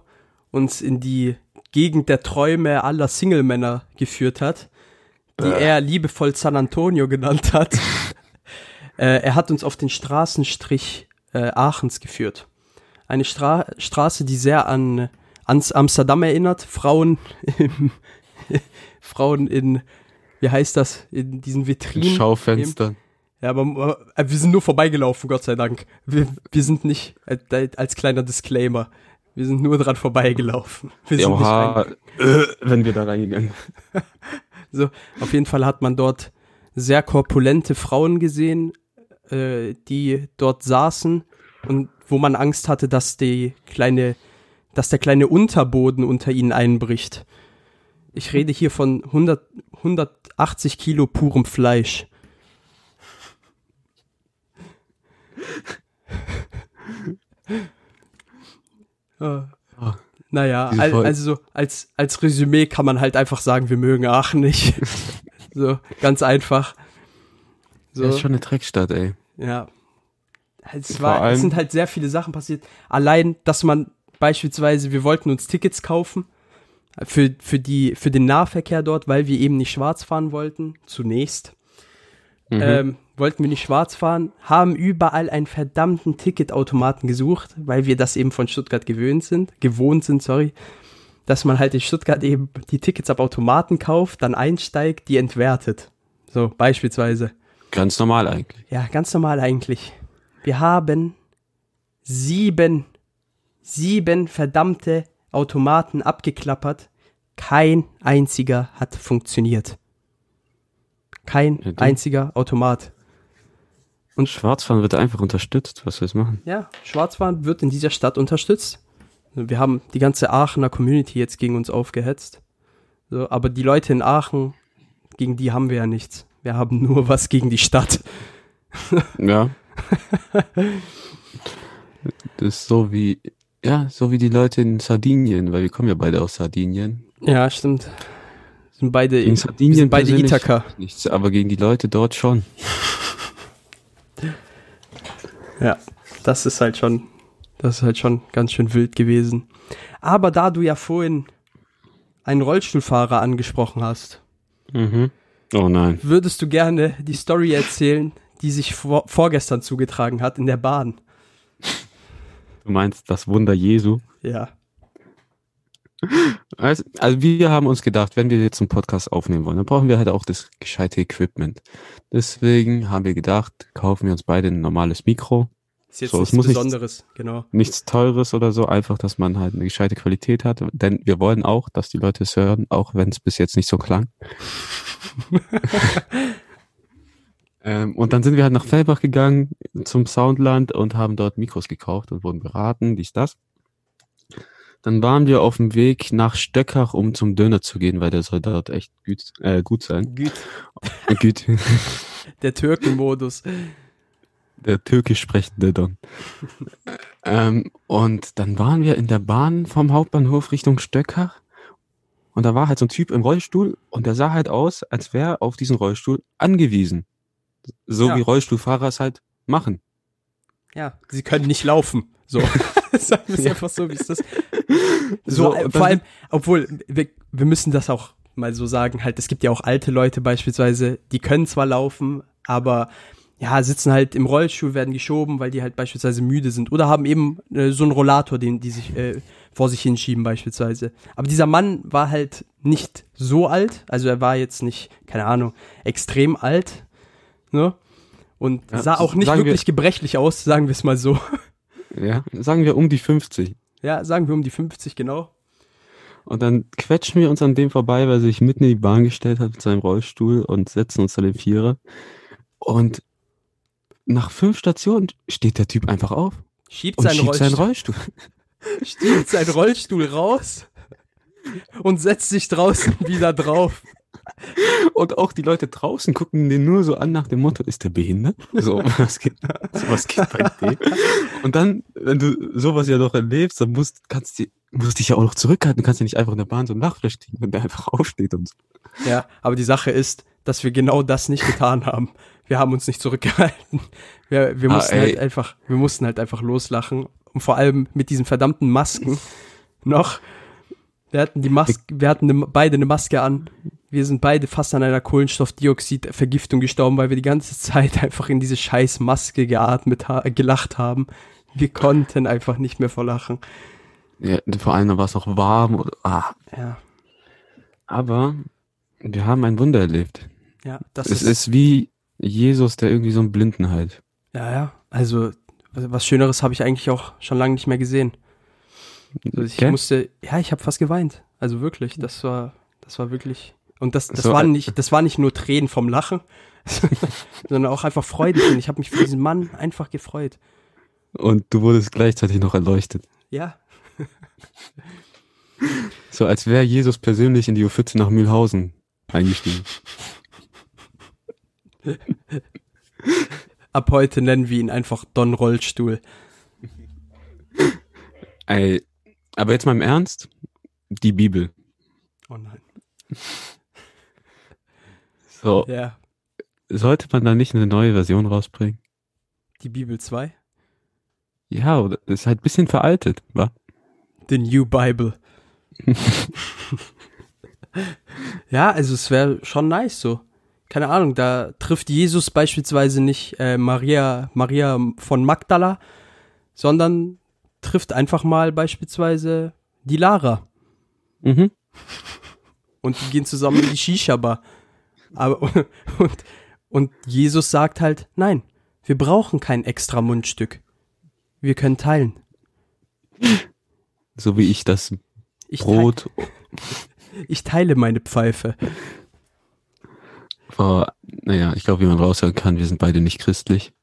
uns in die Gegend der Träume aller Single-Männer geführt hat, die Äh. er liebevoll San Antonio genannt hat. äh, er hat uns auf den Straßenstrich äh, Aachens geführt. Eine Stra Straße, die sehr an ans Amsterdam erinnert. Frauen im, Frauen in, wie heißt das, in diesen In Vitrinen. Schaufenstern. Ja, aber wir sind nur vorbeigelaufen, Gott sei Dank. Wir, wir sind nicht, äh, als kleiner Disclaimer, wir sind nur dran vorbeigelaufen. Wir sind. Oha, äh, wenn wir da reingegangen. So, auf jeden Fall hat man dort sehr korpulente Frauen gesehen, äh, die dort saßen und wo man Angst hatte, dass die kleine, dass der kleine Unterboden unter ihnen einbricht. Ich rede hier von 100, 180 Kilo purem Fleisch. Ah. Ah. Naja, al also so als, als Resümee kann man halt einfach sagen, wir mögen Aachen nicht. so, ganz einfach. So, Das ist schon eine Dreckstadt, ey. ja. Es, war, es sind halt sehr viele Sachen passiert. Allein, dass man beispielsweise, wir wollten uns Tickets kaufen für, für, die, für den Nahverkehr dort, weil wir eben nicht schwarz fahren wollten, zunächst. Mhm. Ähm, wollten wir nicht schwarz fahren, haben überall einen verdammten Ticketautomaten gesucht, weil wir das eben von Stuttgart gewöhnt sind, gewohnt sind, sorry, dass man halt in Stuttgart eben die Tickets ab Automaten kauft, dann einsteigt, die entwertet. So, beispielsweise. Ganz normal eigentlich. Ja, ganz normal eigentlich. Wir haben sieben, sieben verdammte Automaten abgeklappert. Kein einziger hat funktioniert. Kein einziger Automat. Und Schwarzfahren wird einfach unterstützt. Was soll ich machen? Ja, Schwarzfahren wird in dieser Stadt unterstützt. Wir haben die ganze Aachener Community jetzt gegen uns aufgehetzt. So, aber die Leute in Aachen, gegen die haben wir ja nichts. Wir haben nur was gegen die Stadt. Ja. das ist so wie, ja, so wie die Leute in Sardinien, weil wir kommen ja beide aus Sardinien. Ja, stimmt. Sind beide, wir Sardinien sind beide Ithaka. Nichts, aber gegen die Leute dort schon. Ja, das ist halt schon, das ist halt schon ganz schön wild gewesen. Aber da du ja vorhin einen Rollstuhlfahrer angesprochen hast, Mhm. Oh nein. würdest du gerne die Story erzählen, die sich vor, vorgestern zugetragen hat in der Bahn? Du meinst das Wunder Jesu? Ja. Also, also wir haben uns gedacht, wenn wir jetzt einen Podcast aufnehmen wollen, dann brauchen wir halt auch das gescheite Equipment. Deswegen haben wir gedacht, kaufen wir uns beide ein normales Mikro. Ist jetzt So, es nichts Besonderes, genau. Nichts Teures oder so, einfach, dass man halt eine gescheite Qualität hat. Denn wir wollen auch, dass die Leute es hören, auch wenn es bis jetzt nicht so klang. ähm, und dann sind wir halt nach Fellbach gegangen zum Soundland und haben dort Mikros gekauft und wurden beraten, dies, das. Dann waren wir auf dem Weg nach Stöckach, um zum Döner zu gehen, weil der soll dort echt gut, äh, gut sein. Gut. Äh, gut. Der Türkenmodus. der türkisch sprechende Don. ähm, und dann waren wir in der Bahn vom Hauptbahnhof Richtung Stöckach. Und da war halt so ein Typ im Rollstuhl und der sah halt aus, als wäre er auf diesen Rollstuhl angewiesen. So Ja. wie Rollstuhlfahrer es halt machen. Ja, sie können nicht laufen. So. Sagen wir es einfach so, wie es das. So, So, äh, vor allem, obwohl, wir, wir müssen das auch mal so sagen, halt, es gibt ja auch alte Leute beispielsweise, die können zwar laufen, aber ja, sitzen halt im Rollstuhl, werden geschoben, weil die halt beispielsweise müde sind oder haben eben äh, so einen Rollator, den die sich äh, vor sich hinschieben beispielsweise. Aber dieser Mann war halt nicht so alt, also er war jetzt nicht, keine Ahnung, extrem alt, ne? Und Ja, sah auch nicht sagen wir- wirklich gebrechlich aus, sagen wir es mal so. Ja, sagen wir um die 50. Ja, sagen wir um die 50 genau. Und dann quetschen wir uns an dem vorbei, weil er sich mitten in die Bahn gestellt hat mit seinem Rollstuhl und setzen uns an den Vierer. Und nach fünf Stationen steht der Typ einfach auf Schiebt und seinen schiebt Rollstuhl, seinen Rollstuhl. schiebt seinen Rollstuhl raus und setzt sich draußen wieder drauf. Und auch die Leute draußen gucken den nur so an nach dem Motto, ist der behindert? So, was geht, was geht bei dem? Und dann, wenn du sowas ja noch erlebst, dann musst, kannst du, musst dich ja auch noch zurückhalten. Du kannst ja nicht einfach in der Bahn so ein Lachfleisch kriegen, wenn der einfach aufsteht und so. Ja, aber die Sache ist, dass wir genau das nicht getan haben. Wir haben uns nicht zurückgehalten. Wir, wir Ah, mussten ey. halt einfach, wir mussten halt einfach loslachen. Und vor allem mit diesen verdammten Masken noch. Wir hatten die Maske, wir hatten ne, beide eine Maske an. Wir sind beide fast an einer Kohlenstoffdioxidvergiftung gestorben, weil wir die ganze Zeit einfach in diese scheiß Maske geatmet, ha gelacht haben. Wir konnten einfach nicht mehr vor Lachen. Ja, vor allem war es auch warm. Oder, ah. Ja, Aber wir haben ein Wunder erlebt. ja, das Es ist, ist wie Jesus, der irgendwie so einen Blinden heilt. ja, ja. Also, was Schöneres habe ich eigentlich auch schon lange nicht mehr gesehen. Also ich Gell? musste, ja, ich habe fast geweint. Also wirklich, das war, das war wirklich. Und das, das So, waren äh, nicht, das war nicht nur Tränen vom Lachen, sondern auch einfach Freudentränen. Ich habe mich für diesen Mann einfach gefreut. Und du wurdest gleichzeitig noch erleuchtet. Ja, So als wäre Jesus persönlich in die U14 nach Mühlhausen eingestiegen. ab heute nennen wir ihn einfach Don Rollstuhl. Ey, aber jetzt mal im Ernst, die Bibel. Oh nein. So, Ja, sollte man da nicht eine neue Version rausbringen? die Bibel 2. Ja, oder ist halt ein bisschen veraltet, wa? The New Bible. ja, also es wäre schon nice so. Keine Ahnung, da trifft Jesus beispielsweise nicht äh, Maria, Maria von Magdala, sondern trifft einfach mal beispielsweise die Lara. Mhm. Und die gehen zusammen in die Shisha-Bar. Aber, und, und Jesus sagt halt, nein, wir brauchen kein extra Mundstück. Wir können teilen. So wie ich das Ich, Brot. Teile, ich teile meine Pfeife. Oh, naja, ich glaube, wie man raushören kann, wir sind beide nicht christlich.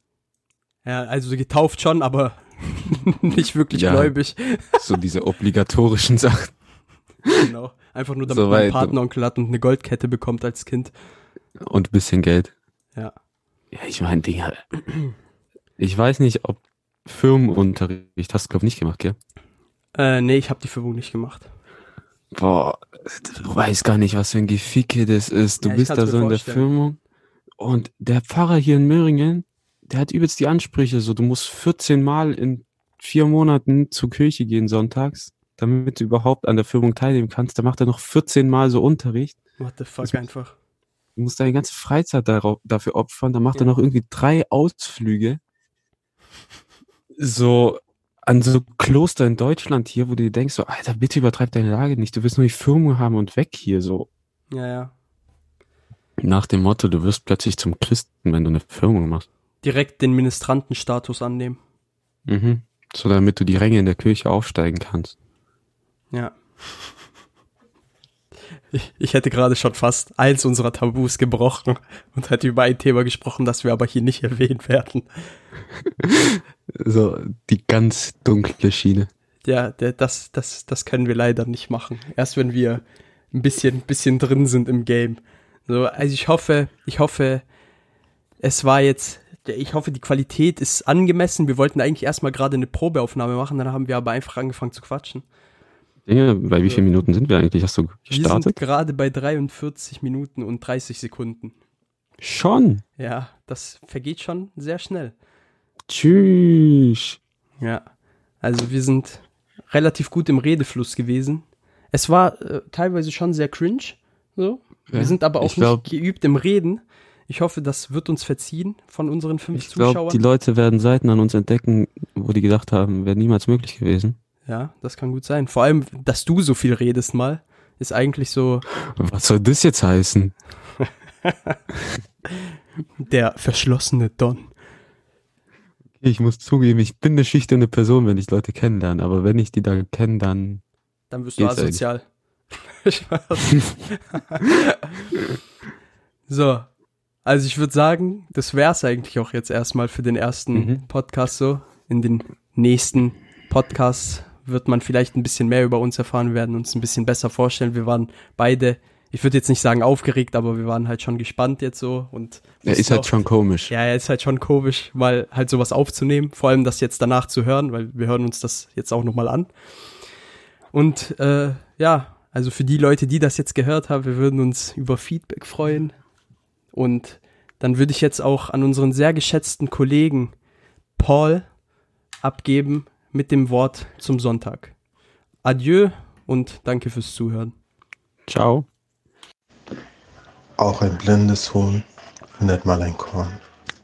Ja, also getauft schon, aber nicht wirklich Ja. gläubig. So diese obligatorischen Sachen. Genau. Einfach nur, damit So man einen Patenonkel hat und eine Goldkette bekommt als Kind. Und ein bisschen Geld. Ja. Ja, ich meine, Digga. Ich weiß nicht, ob Firmenunterricht hast du, glaube ich, nicht gemacht, gell? Äh, nee, ich habe die Führung nicht gemacht. Boah, du weißt gar nicht, was für ein Geficke das ist. Du Ja, bist da so in der. Firmung. Und der Pfarrer hier in Möhringen, der hat übelst die Ansprüche. So, du musst 14 Mal in vier Monaten zur Kirche gehen sonntags, damit du überhaupt an der Firmung teilnehmen kannst. Da macht er noch 14 Mal so Unterricht. What the fuck Das- einfach. Du musst deine ganze Freizeit darauf, dafür opfern. Da macht Ja. er noch irgendwie drei Ausflüge. So an so Kloster in Deutschland hier, wo du dir denkst, so, Alter, bitte übertreib deine Lage nicht. Du willst nur die Firmung haben und weg hier, so. Ja, ja. Nach dem Motto, du wirst plötzlich zum Christen, wenn du eine Firmung machst. Direkt den Ministrantenstatus annehmen. Mhm. So damit du die Ränge in der Kirche aufsteigen kannst. Ja. Ich, ich hätte gerade schon fast eins unserer Tabus gebrochen und hätte über ein Thema gesprochen, das wir aber hier nicht erwähnen werden. So, die ganz dunkle Schiene. Ja, der, das, das, das können wir leider nicht machen. Erst wenn wir ein bisschen, bisschen drin sind im Game. So, also ich hoffe, ich hoffe, es war jetzt, ich hoffe, die Qualität ist angemessen. Wir wollten eigentlich erstmal gerade eine Probeaufnahme machen, dann haben wir aber einfach angefangen zu quatschen. Dinge, bei wie vielen Minuten sind wir eigentlich? Hast du Wir sind gestartet? gerade bei 43 Minuten und 30 Sekunden. Schon. Ja, das vergeht schon sehr schnell. Tschüss. Ja, also wir sind relativ gut im Redefluss gewesen. Es war äh, teilweise schon sehr cringe, so. Ja, wir sind aber auch glaub- nicht geübt im Reden. Ich hoffe, das wird uns verziehen von unseren fünf Ich Zuschauern. die Leute werden Seiten an uns entdecken, wo die gedacht haben, wäre niemals möglich gewesen. Ja, das kann gut sein. Vor allem, dass du so viel redest mal, ist eigentlich so Was soll das jetzt heißen? der verschlossene Don. Ich muss zugeben, ich bin eine schüchterne Person, wenn ich Leute kennenlerne, aber wenn ich die da kenne, dann Dann wirst du asozial. So. Also ich würde sagen, das wär's eigentlich auch jetzt erstmal für den ersten Mhm. Podcast so. In den nächsten Podcasts wird man vielleicht ein bisschen mehr über uns erfahren, wir werden uns ein bisschen besser vorstellen. Wir waren beide, ich würde jetzt nicht sagen aufgeregt, aber wir waren halt schon gespannt jetzt so und Er ist halt schon komisch. ja, er ist halt schon komisch, mal halt sowas aufzunehmen, vor allem das jetzt danach zu hören, weil wir hören uns das jetzt auch nochmal an. Und äh, ja, also für die Leute, die das jetzt gehört haben, wir würden uns über Feedback freuen. Und dann würde ich jetzt auch an unseren sehr geschätzten Kollegen Paul abgeben mit dem Wort zum Sonntag. Adieu und danke fürs Zuhören. Ciao. Auch ein blindes Huhn findet mal ein Korn.